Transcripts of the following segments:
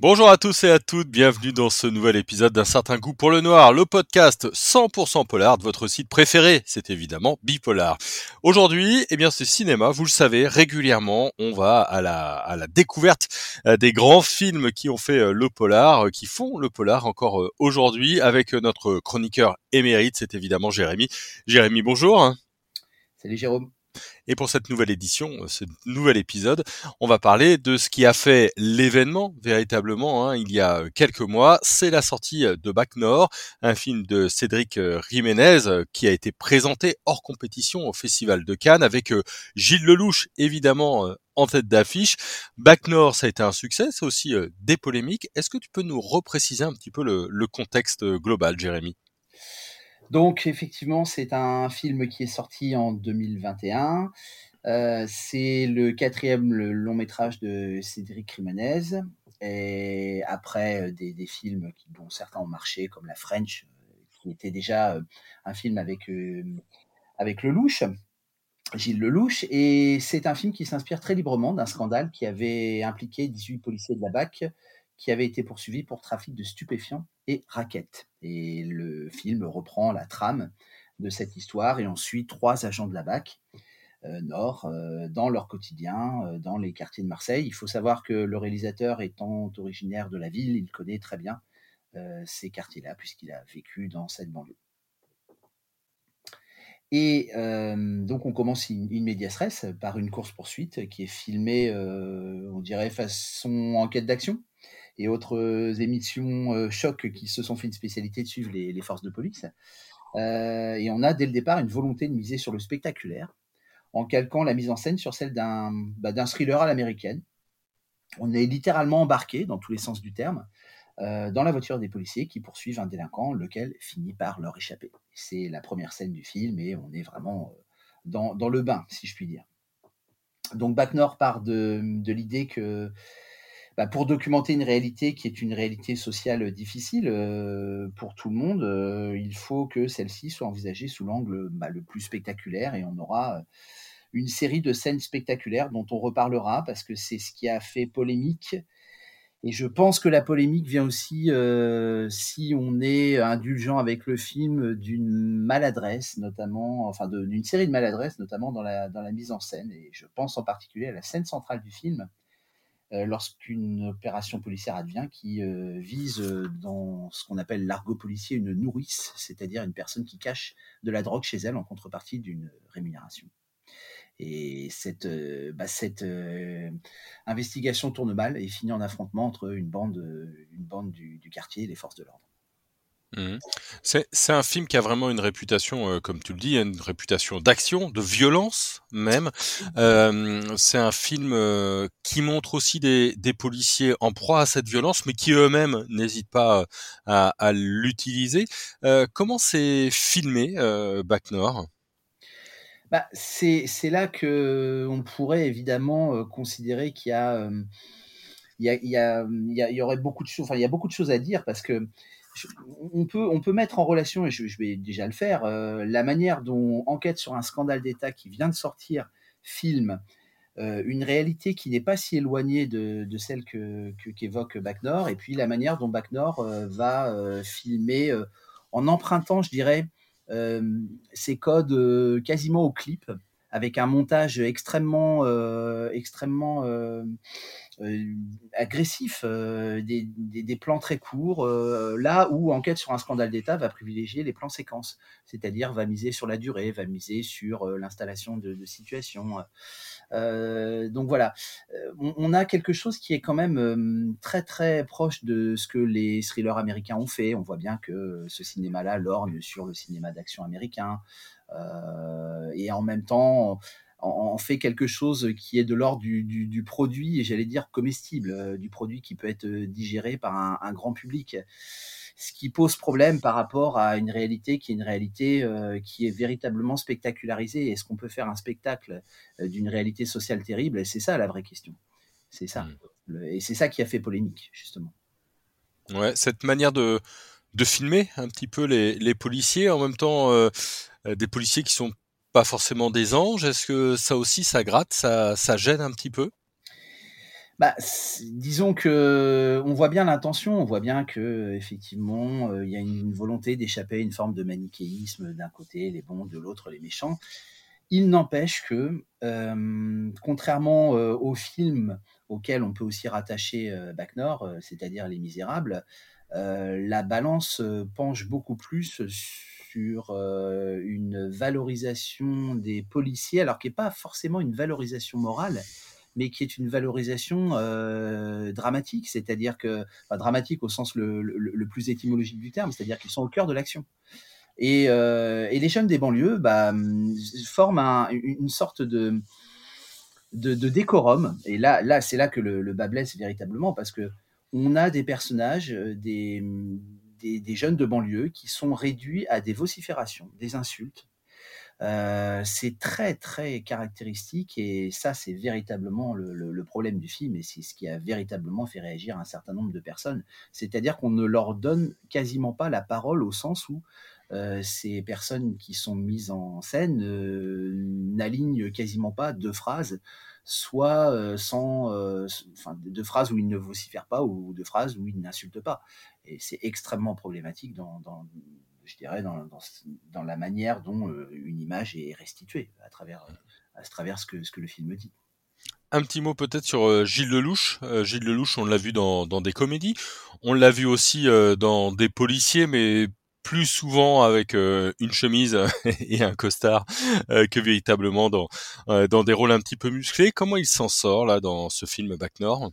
Bonjour à tous et à toutes, bienvenue dans ce nouvel épisode d'un certain goût pour le noir, le podcast 100% polar de votre site préféré, c'est évidemment Bipolar. Aujourd'hui, eh bien c'est cinéma, vous le savez, régulièrement on va à la, à la découverte euh, des grands films qui ont fait euh, le polar, euh, qui font le polar encore aujourd'hui avec notre chroniqueur émérite, c'est évidemment Jérémy. Jérémy, bonjour. Salut Jérôme. Et pour cette nouvelle édition, euh, ce nouvel épisode, on va parler de ce qui a fait l'événement véritablement hein, il y a quelques mois. C'est la sortie de Bac Nord, un film de Cédric euh, Jiménez euh, qui a été présenté hors compétition au Festival de Cannes avec Gilles Lelouch évidemment en tête d'affiche. Bac Nord, ça a été un succès, c'est aussi des polémiques. Est-ce que tu peux nous repréciser un petit peu le contexte global, Jérémy? Donc effectivement, c'est un film qui est sorti en 2021. Euh, c'est le quatrième long métrage de Cédric Jiménez. Et après euh, des, films dont certains ont marché, comme La French, euh, qui était déjà un film avec, avec Gilles Lelouch. Et c'est un film qui s'inspire très librement d'un scandale qui avait impliqué 18 policiers de la BAC qui avaient été poursuivis pour trafic de stupéfiants et raquettes. Et le film reprend la trame de cette histoire et on suit trois agents de la BAC euh, Nord euh, dans leur quotidien, euh, dans les quartiers de Marseille. Il faut savoir que le réalisateur étant originaire de la ville, il connaît très bien ces quartiers-là puisqu'il a vécu dans cette banlieue. Et donc on commence une, une par une course-poursuite qui est filmée, on dirait, façon enquête d'action et autres euh, émissions euh, choc qui se sont fait une spécialité de suivre les, forces de police. Euh, et on a dès le départ une volonté de miser sur le spectaculaire en calquant la mise en scène sur celle d'un bah, thriller à l'américaine. On est littéralement embarqué, dans tous les sens du terme, dans la voiture des policiers qui poursuivent un délinquant, lequel finit par leur échapper. C'est la première scène du film et on est vraiment dans, dans le bain, si je puis dire. Donc Bac Nord part de, de l'idée que bah, pour documenter une réalité qui est une réalité sociale difficile euh, pour tout le monde, euh, il faut que celle-ci soit envisagée sous l'angle bah, le plus spectaculaire et on aura euh, une série de scènes spectaculaires dont on reparlera parce que c'est ce qui a fait polémique. Et je pense que la polémique vient aussi, si on est indulgent avec le film, d'une maladresse, notamment, enfin d'une série de maladresses, notamment dans la, dans la mise en scène. Et je pense en particulier à la scène centrale du film, euh, lorsqu'une opération policière advient qui euh, vise euh, dans ce qu'on appelle l'argot policier une nourrice, c'est-à-dire une personne qui cache de la drogue chez elle en contrepartie d'une rémunération. Et cette, bah, investigation tourne mal et finit en affrontement entre une bande du quartier et les forces de l'ordre. Mmh. C'est un film qui a vraiment une réputation, euh, comme tu le dis, une réputation d'action, de violence même. Euh, c'est un film euh, qui montre aussi des, policiers en proie à cette violence, mais qui eux-mêmes n'hésitent pas à, à l'utiliser. comment c'est filmé, Bac Nord? Bah, c'est là que on pourrait évidemment considérer qu'il y y, y, y, aurait beaucoup de choses, enfin, il y a beaucoup de choses à dire parce que on peut, on peut mettre en relation, et je, vais déjà le faire, euh, la manière dont Enquête sur un scandale d'État qui vient de sortir filme euh, une réalité qui n'est pas si éloignée de, celle que, qu'évoque Nord, et puis la manière dont Bac Nord euh, va filmer en empruntant, je dirais, ses codes quasiment au clip, avec un montage extrêmement, extrêmement euh, agressif, euh, des, des, plans très courts, euh, là où Enquête sur un scandale d'État va privilégier les plans séquences, c'est-à-dire va miser sur la durée, va miser sur l'installation de, de situations. donc voilà, on, on, a quelque chose qui est quand même très très proche de ce que les thrillers américains ont fait. On voit bien que ce cinéma-là lorgne sur le cinéma d'action américain. Et en même temps, en, fait quelque chose qui est de l'ordre du, produit, et j'allais dire comestible, euh, du produit qui peut être euh, digéré par un, grand public. Ce qui pose problème par rapport à une réalité qui est une réalité euh, qui est véritablement spectacularisée. Est-ce qu'on peut faire un spectacle d'une réalité sociale terrible? C'est ça la vraie question. C'est ça. Mmh. et c'est ça qui a fait polémique, justement. Ouais, cette manière de, de filmer un petit peu les, les policiers, en même temps des policiers qui sont pas forcément des anges. Est-ce que ça aussi, ça gratte, ça, gêne un petit peu? Bah, disons que on voit bien l'intention, on voit bien que effectivement il y a une volonté d'échapper à une forme de manichéisme d'un côté les bons, de l'autre les méchants. Il n'empêche que, contrairement au film auquel on peut aussi rattacher Bac Nord, c'est-à-dire Les Misérables, la balance penche beaucoup plus sur une valorisation des policiers, alors qui n'est pas forcément une valorisation morale, mais qui est une valorisation dramatique, c'est-à-dire que, dramatique au sens le, plus étymologique du terme, c'est-à-dire qu'ils sont au cœur de l'action. Et, les jeunes des banlieues bah, forment une sorte de, de, décorum. Et là, là c'est là que le, le bas blesse véritablement, parce que on a des personnages, des, des, jeunes de banlieue qui sont réduits à des vociférations, des insultes. Euh, c'est très très caractéristique et ça c'est véritablement le, problème du film et c'est ce qui a véritablement fait réagir un certain nombre de personnes. C'est-à-dire qu'on ne leur donne quasiment pas la parole au sens où euh, ces personnes qui sont mises en scène euh, n'alignent quasiment pas deux phrases, soit sans, enfin, deux phrases où ils ne vocifèrent pas ou deux phrases où ils n'insultent pas. Et c'est extrêmement problématique dans, je dirais, dans, dans, la manière dont euh, une image est restituée à travers, à travers ce, que, ce que le film dit. Un petit mot peut-être sur euh, Gilles Lelouch. Euh, Gilles Lelouch, on l'a vu dans, dans, des comédies. On l'a vu aussi dans des policiers, mais plus souvent avec une chemise et un costard que véritablement dans, des rôles un petit peu musclés. Comment il s'en sort là dans ce film Bac Nord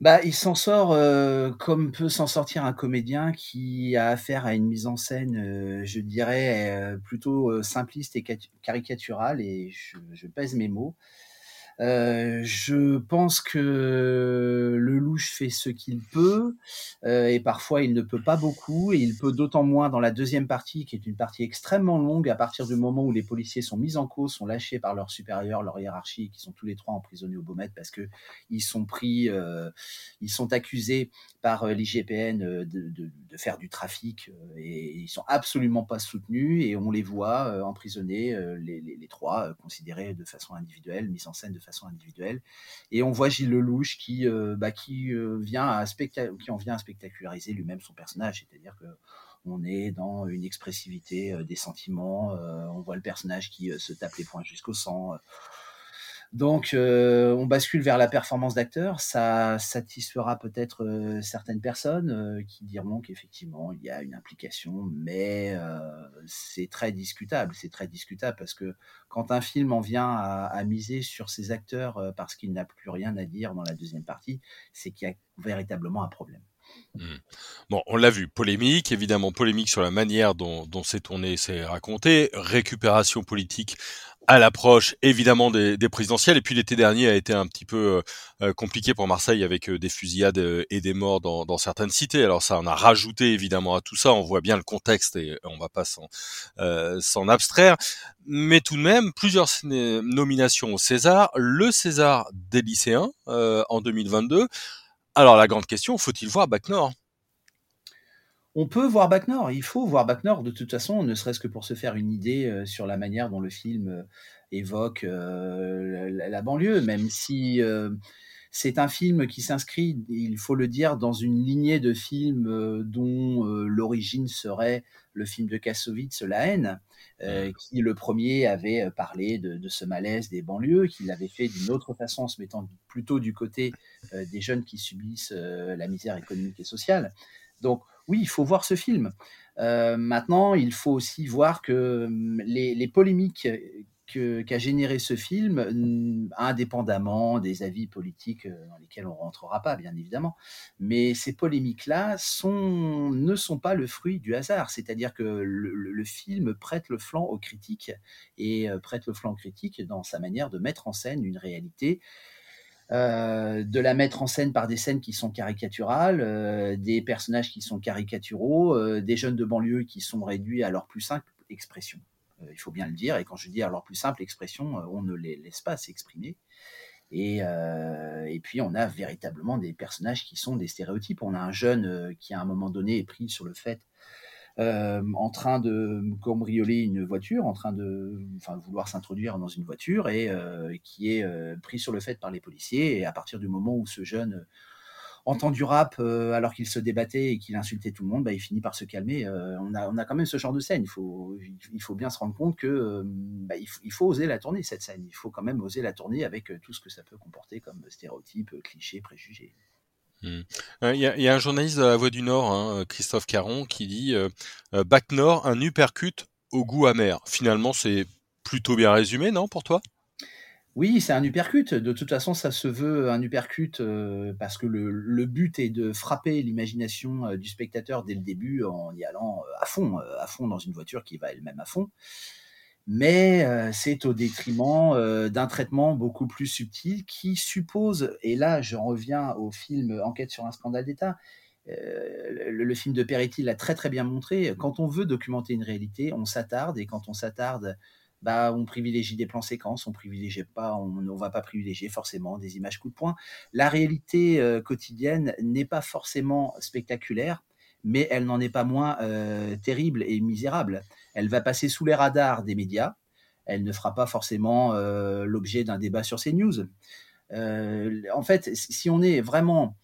bah, il s'en sort euh, comme peut s'en sortir un comédien qui a affaire à une mise en scène, euh, je dirais, euh, plutôt simpliste et caricaturale, et je, pèse mes mots. Euh, je pense que le louche fait ce qu'il peut euh, et parfois il ne peut pas beaucoup et il peut d'autant moins dans la deuxième partie qui est une partie extrêmement longue à partir du moment où les policiers sont mis en cause, sont lâchés par leurs supérieurs, leur hiérarchie, qui sont tous les trois emprisonnés au Beaumet parce que ils sont pris, euh, ils sont accusés par l'IGPN de, de, de, faire du trafic et ils sont absolument pas soutenus et on les voit emprisonnés les, les, trois considérés de façon individuelle, mis en scène de façon individuelle. Et on voit Gilles Lelouch qui, euh, bah, qui, euh, vient à qui en vient à spectaculariser lui-même son personnage, c'est-à-dire que on est dans une expressivité euh, des sentiments, on voit le personnage qui se tape les poings jusqu'au sang. Donc, euh, on bascule vers la performance d'acteur. Ça satisfera peut-être euh, certaines personnes euh, qui diront qu'effectivement, il y a une implication, mais c'est très discutable. C'est très discutable parce que quand un film en vient à, miser sur ses acteurs parce qu'il n'a plus rien à dire dans la deuxième partie, c'est qu'il y a véritablement un problème. Mmh. Bon, on l'a vu, polémique, évidemment polémique sur la manière dont c'est tourné, c'est raconté, récupération politique à l'approche évidemment des, des, présidentielles. Et puis l'été dernier a été un petit peu euh, compliqué pour Marseille avec euh, des fusillades euh, et des morts dans, certaines cités. Alors ça on a rajouté évidemment à tout ça. On voit bien le contexte et on va pas s'en s'en abstraire. Mais tout de même, plusieurs nominations au César. Le César des lycéens en 2022. Alors la grande question, faut-il voir Bac Nord? On peut voir Bac Nord, il faut voir Bac Nord de toute façon, ne serait-ce que pour se faire une idée euh, sur la manière dont le film euh, évoque euh, la, banlieue, même si c'est un film qui s'inscrit, il faut le dire, dans une lignée de films dont l'origine serait le film de Kassovitz, La haine, qui le premier avait parlé de, de, ce malaise des banlieues, qui l'avait fait d'une autre façon en se mettant plutôt du côté des jeunes qui subissent la misère économique et sociale. Donc oui, il faut voir ce film. Euh, maintenant, il faut aussi voir que hum, les, polémiques qu'a généré ce film, hum, indépendamment des avis politiques euh, dans lesquels on rentrera pas, bien évidemment, mais ces polémiques-là ne sont pas le fruit du hasard. C'est-à-dire que le, film prête le flanc aux critiques et euh, prête le flanc aux critiques dans sa manière de mettre en scène une réalité euh, de la mettre en scène par des scènes qui sont caricaturales, euh, des personnages qui sont caricaturaux, euh, des jeunes de banlieue qui sont réduits à leur plus simple expression. il faut bien le dire, et quand je dis à leur plus simple expression, on ne les laisse pas s'exprimer. Et, et, puis on a véritablement des personnages qui sont des stéréotypes. On a un jeune qui à un moment donné est pris sur le fait en train de cambrioler une voiture, en train de vouloir s'introduire dans une voiture et qui est pris sur le fait par les policiers. Et à partir du moment où ce jeune entend du rap alors qu'il se débattait et qu'il insultait tout le monde, bah, il finit par se calmer. on, a, quand même ce genre de scène. Il faut, bien se rendre compte que bah, faut, oser la tourner, cette scène. Il faut quand même oser la tourner avec tout ce que ça peut comporter comme stéréotypes, clichés, préjugés. Mmh. Il y, a, un journaliste de la Voix du Nord, hein, Christophe Caron, qui dit euh, Bac Nord, un uppercut au goût amer. Finalement, c'est plutôt bien résumé, non, pour toi? Oui, c'est un uppercut. De toute façon, ça se veut un uppercut euh, parce que le, but est de frapper l'imagination du spectateur dès le début en y allant à fond, à fond dans une voiture qui va elle-même à fond mais c'est au détriment d'un traitement beaucoup plus subtil qui suppose, et là j'en reviens au film Enquête sur un scandale d'État, le, film de Peretti l'a très très bien montré, quand on veut documenter une réalité, on s'attarde, et quand on s'attarde, bah, on privilégie des plans séquences, on privilégie pas, on ne va pas privilégier forcément des images coup de poing. La réalité quotidienne n'est pas forcément spectaculaire, mais elle n'en est pas moins euh, terrible et misérable. Elle va passer sous les radars des médias. Elle ne fera pas forcément euh, l'objet d'un débat sur ces news. Euh, en fait, si on est vraiment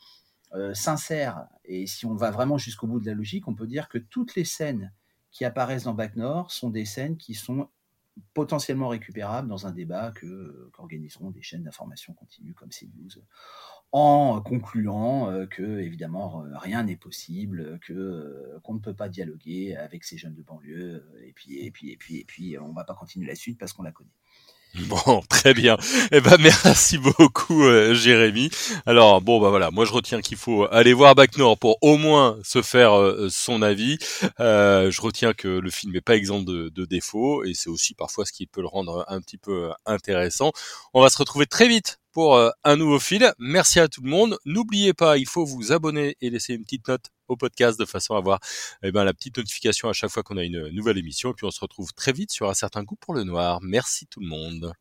sincère et si on va vraiment jusqu'au bout de la logique, on peut dire que toutes les scènes qui apparaissent dans Bac Nord sont des scènes qui sont potentiellement récupérables dans un débat que qu'organiseront des chaînes d'information continue comme CNews en concluant que évidemment rien n'est possible, que qu'on ne peut pas dialoguer avec ces jeunes de banlieue, et puis et puis et puis et puis on va pas continuer la suite parce qu'on la connaît. Bon, très bien. Eh ben merci beaucoup Jérémy. Alors bon bah voilà, moi je retiens qu'il faut aller voir Bac Nord pour au moins se faire son avis. Euh, je retiens que le film n'est pas exempt de, de défauts et c'est aussi parfois ce qui peut le rendre un petit peu intéressant. On va se retrouver très vite pour euh, un nouveau fil. Merci à tout le monde. N'oubliez pas, il faut vous abonner et laisser une petite note au podcast de façon à avoir eh ben, la petite notification à chaque fois qu'on a une nouvelle émission. Et puis on se retrouve très vite sur un certain goût pour le noir. Merci tout le monde.